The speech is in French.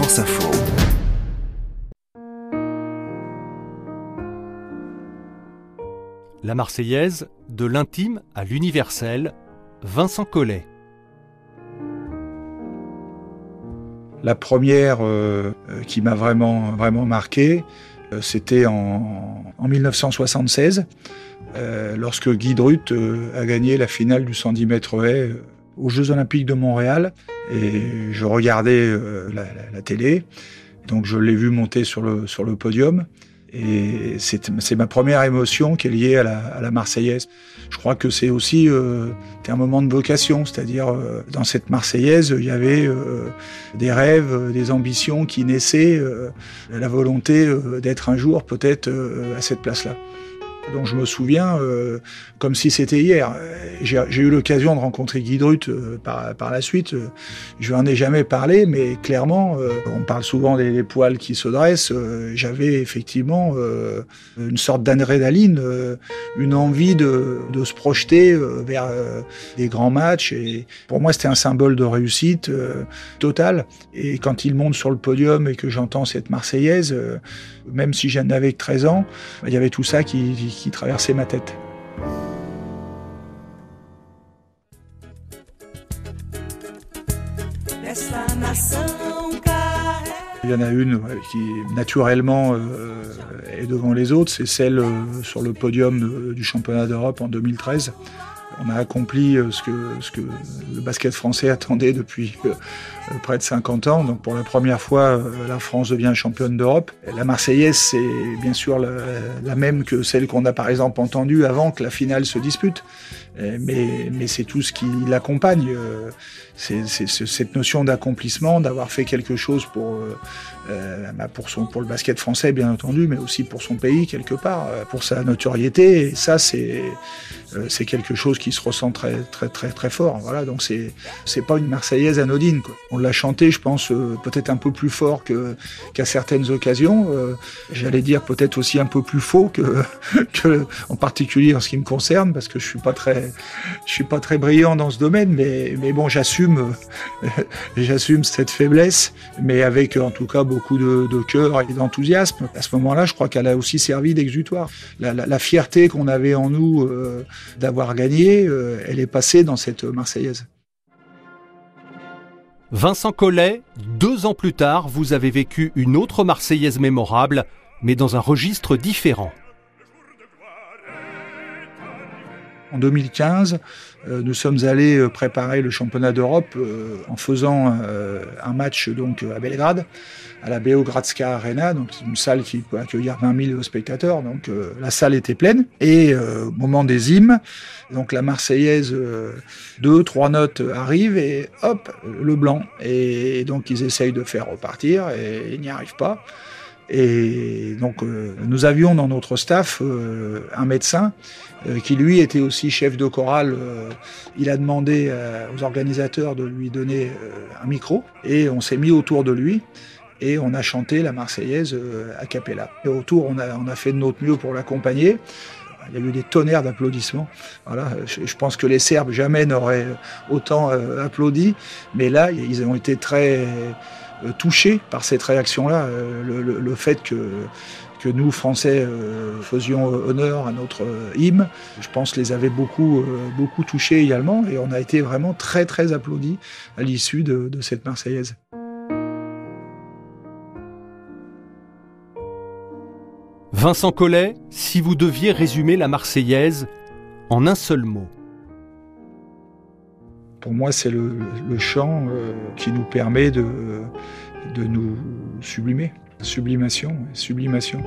France Info. La Marseillaise, de l'intime à l'universel, Vincent Collet. La première euh, qui m'a vraiment, vraiment marqué, euh, c'était en, 1976, euh, lorsque Guy Drut a gagné la finale du 110 mètres haies aux Jeux Olympiques de Montréal. Et je regardais la, télé, donc je l'ai vu monter sur le, sur le podium. Et c'est ma première émotion qui est liée à la, à la Marseillaise. Je crois que c'est aussi euh, un moment de vocation, c'est-à-dire euh, dans cette Marseillaise, il y avait euh, des rêves, des ambitions qui naissaient, euh, la volonté d'être un jour peut-être à cette place-là dont je me souviens euh, comme si c'était hier. J'ai eu l'occasion de rencontrer Guy Drut euh, par, par, la suite. Je n'en ai jamais parlé, mais clairement, euh, on parle souvent des, poils qui se dressent. J'avais effectivement une sorte d'adrénaline, une envie de, de, se projeter vers des grands matchs. Et pour moi, c'était un symbole de réussite totale. Et quand il monte sur le podium et que j'entends cette Marseillaise, même si j'en avais que 13 ans, il y avait tout ça qui qui traversait ma tête. Il y en a une qui naturellement euh, est devant les autres, c'est celle euh, sur le podium du championnat d'Europe en 2013 on a accompli euh, ce que, le basket français attendait depuis euh, euh, près de 50 ans. Donc pour la première fois, la France devient championne d'Europe. La Marseillaise, c'est bien sûr la, même que celle qu'on a par exemple entendue avant que la finale se dispute. Mais, mais c'est tout ce qui l'accompagne. C'est cette notion d'accomplissement, d'avoir fait quelque chose pour, bah, pour, son, pour le basket français, bien entendu, mais aussi pour son pays, quelque part, pour sa notoriété. Et ça, c'est c'est quelque chose qui se ressent très très très très fort. Voilà, donc c'est c'est pas une Marseillaise anodine. Quoi. On l'a chanté, je pense, euh, peut-être un peu plus fort que qu'à certaines occasions. Euh, j'allais dire peut-être aussi un peu plus faux que que en particulier en ce qui me concerne, parce que je suis pas très je suis pas très brillant dans ce domaine, mais mais bon, j'assume j'assume cette faiblesse, mais avec en tout cas beaucoup de, cœur et d'enthousiasme. À ce moment-là, je crois qu'elle a aussi servi d'exutoire. La, fierté qu'on avait en nous euh, d'avoir gagné euh, elle est passée dans cette Marseillaise. Vincent Collet, deux ans plus tard, vous avez vécu une autre Marseillaise mémorable, mais dans un registre différent. En 2015, euh, nous sommes allés euh, préparer le championnat d'Europe euh, en faisant un match donc à Belgrade, à la Beogradska Arena, donc une salle qui peut accueillir 20 000 spectateurs. Donc la salle était pleine. Et au moment des hymnes, donc la Marseillaise, deux, trois notes arrivent et hop, le blanc. Et donc ils essayent de faire repartir et ils n'y arrivent pas. Et donc, euh, nous avions dans notre staff euh, un médecin euh, qui, lui, était aussi chef de chorale. il a demandé aux organisateurs de lui donner un micro et on s'est mis autour de lui et on a chanté la Marseillaise a cappella. Et autour, on a, on a fait de notre mieux pour l'accompagner. Il y a eu des tonnerres d'applaudissements. Voilà, je, pense que les Serbes jamais n'auraient autant applaudi, mais là, ils ont été très euh, touché par cette réaction-là. Euh, le, fait que, nous, Français, euh, faisions honneur à notre hymne, je pense les avait beaucoup, beaucoup touchés également. Et on a été vraiment très, très applaudis à l'issue de cette Marseillaise. Vincent Collet, si vous deviez résumer la Marseillaise en un seul mot. Pour moi, c'est le, chant euh, qui nous permet de, de nous sublimer. Sublimation, sublimation.